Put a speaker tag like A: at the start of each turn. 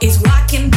A: is walking